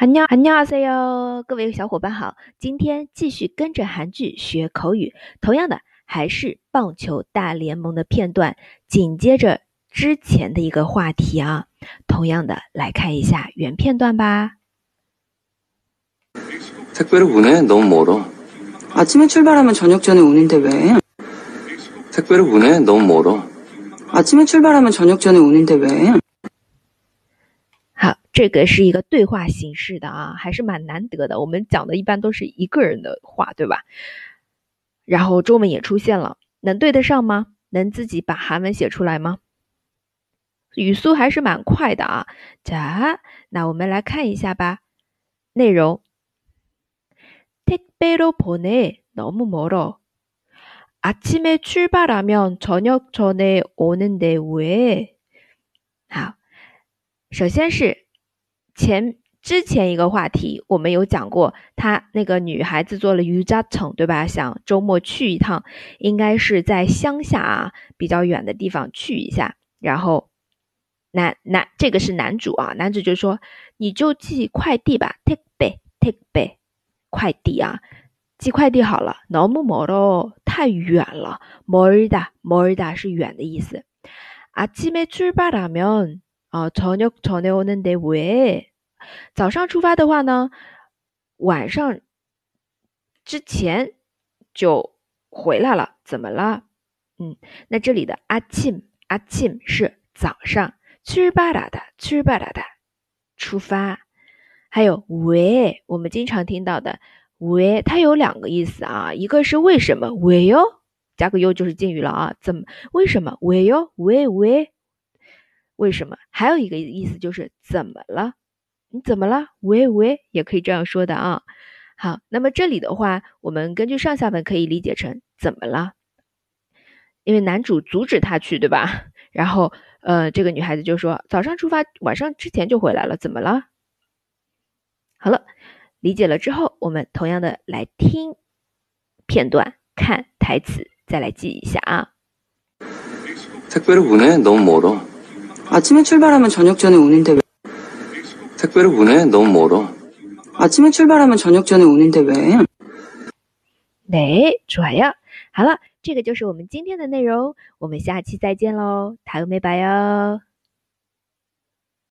안녕안녕하세요，各位小伙伴好，今天继续跟着韩剧学口语，同样的还是棒球大联盟的片段，紧接着之前的一个话题啊，同样的来看一下原片段吧。 택배로 보내? 너무 멀어. 아침에 출발하면 저녁 전에 오는데 왜? 택배로 보내? 너무 멀어. 아침에 출발하면 저녁 전에 오는데 왜? 好，这个是一个对话形式的啊，还是蛮难得的。我们讲的一般都是一个人的话，对吧？然后中文也出现了，能对得上吗？能自己把韩文写出来吗？语速还是蛮快的啊。자，那我们来看一下吧。内容택배로 보내 너무 멀어. 아침에 출발하면 저녁 전에 오는데 왜? 好， 首先是前之前一个话题，我们有讲过，她那个女孩子做了瑜伽城，对吧？想周末去一趟，应该是在乡下啊，比较远的地方去一下。然后男男这个是男主啊，男主就说你就寄快递吧，take bay take bay，快递啊，寄快递好了。너무멀어太远了，멀다멀다是远的意思。아침에출발하면 啊，저녁전에오는데 왜？ 早上出发的话呢，晚上之前就回来了，怎么了？嗯，那这里的阿庆阿庆是早上，출발하다출발하다出发。还有왜，我们经常听到的왜，它有两个意思啊，一个是为什么왜哟，加个 u 就是敬语了啊，怎么为什么왜哟왜 왜？ 为什么？还有一个意思就是怎么了？你怎么了？喂喂，也可以这样说的啊。好，那么这里的话，我们根据上下文可以理解成怎么了？因为男主阻止他去，对吧？然后，呃，这个女孩子就说早上出发，晚上之前就回来了，怎么了？好了，理解了之后，我们同样的来听片段，看台词，再来记一下啊。 택배로 보내? 너무 멀어. 아침에 출발하면 저녁 전에 오는데 왜? 택배로 보내? 너무 멀어. 아침에 출발하면 저녁 전에 오는데 왜? 对，좋아요。好了，这个就是我们今天的内容，我们下期再见喽，다음에봐요。